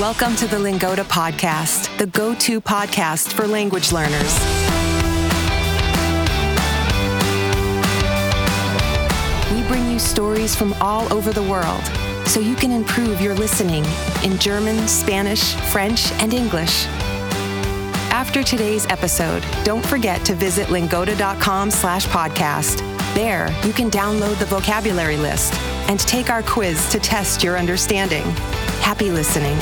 Welcome to the Lingoda Podcast, the go to podcast for language learners. We bring you stories from all over the world so you can improve your listening in German, Spanish, French, and English. After today's episode, don't forget to visit lingoda.com slash podcast. There, you can download the vocabulary list and take our quiz to test your understanding. Happy listening.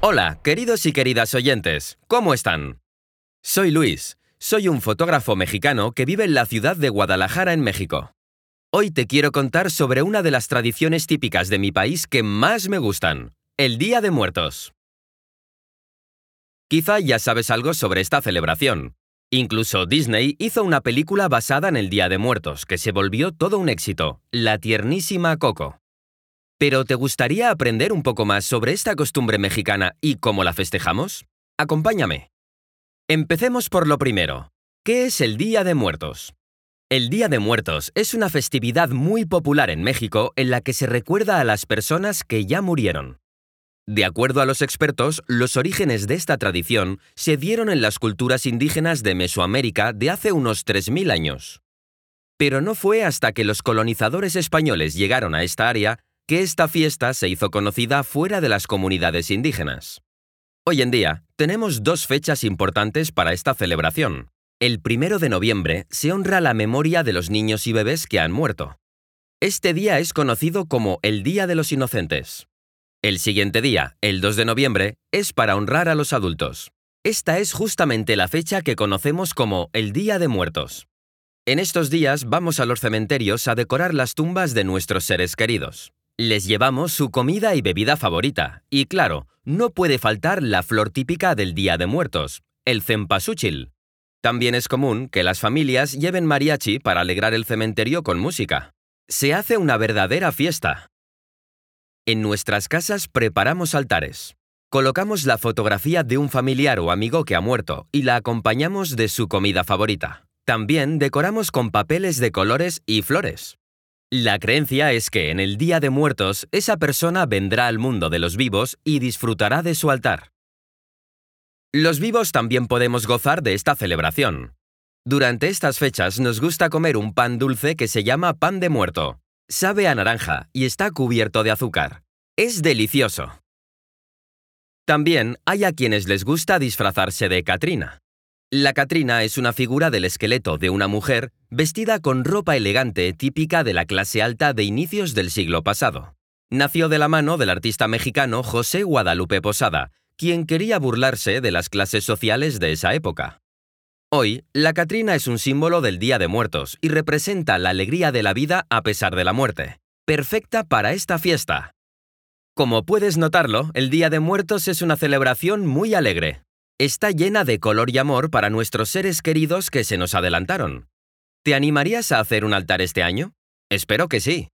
Hola, queridos y queridas oyentes, ¿cómo están? Soy Luis, soy un fotógrafo mexicano que vive en la ciudad de Guadalajara, en México. Hoy te quiero contar sobre una de las tradiciones típicas de mi país que más me gustan, el Día de Muertos. Quizá ya sabes algo sobre esta celebración. Incluso Disney hizo una película basada en el Día de Muertos que se volvió todo un éxito, La tiernísima Coco. ¿Pero te gustaría aprender un poco más sobre esta costumbre mexicana y cómo la festejamos? Acompáñame. Empecemos por lo primero. ¿Qué es el Día de Muertos? El Día de Muertos es una festividad muy popular en México en la que se recuerda a las personas que ya murieron. De acuerdo a los expertos, los orígenes de esta tradición se dieron en las culturas indígenas de Mesoamérica de hace unos 3.000 años. Pero no fue hasta que los colonizadores españoles llegaron a esta área que esta fiesta se hizo conocida fuera de las comunidades indígenas. Hoy en día, tenemos dos fechas importantes para esta celebración. El primero de noviembre se honra la memoria de los niños y bebés que han muerto. Este día es conocido como el Día de los Inocentes. El siguiente día, el 2 de noviembre, es para honrar a los adultos. Esta es justamente la fecha que conocemos como el Día de Muertos. En estos días vamos a los cementerios a decorar las tumbas de nuestros seres queridos. Les llevamos su comida y bebida favorita, y claro, no puede faltar la flor típica del Día de Muertos, el cempasúchil. También es común que las familias lleven mariachi para alegrar el cementerio con música. Se hace una verdadera fiesta. En nuestras casas preparamos altares. Colocamos la fotografía de un familiar o amigo que ha muerto y la acompañamos de su comida favorita. También decoramos con papeles de colores y flores. La creencia es que en el Día de Muertos esa persona vendrá al mundo de los vivos y disfrutará de su altar. Los vivos también podemos gozar de esta celebración. Durante estas fechas nos gusta comer un pan dulce que se llama pan de muerto. Sabe a naranja y está cubierto de azúcar. Es delicioso. También hay a quienes les gusta disfrazarse de Catrina. La Catrina es una figura del esqueleto de una mujer vestida con ropa elegante típica de la clase alta de inicios del siglo pasado. Nació de la mano del artista mexicano José Guadalupe Posada, quien quería burlarse de las clases sociales de esa época. Hoy, la Catrina es un símbolo del Día de Muertos y representa la alegría de la vida a pesar de la muerte, perfecta para esta fiesta. Como puedes notarlo, el Día de Muertos es una celebración muy alegre está llena de color y amor para nuestros seres queridos que se nos adelantaron. ¿Te animarías a hacer un altar este año? Espero que sí.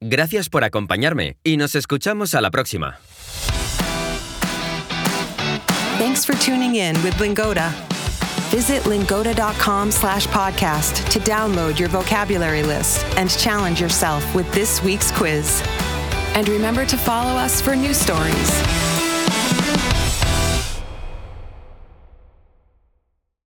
Gracias por acompañarme y nos escuchamos a la próxima. Visit lingoda.com slash podcast to download your vocabulary list and challenge yourself with this week's quiz. And remember to follow us for new stories.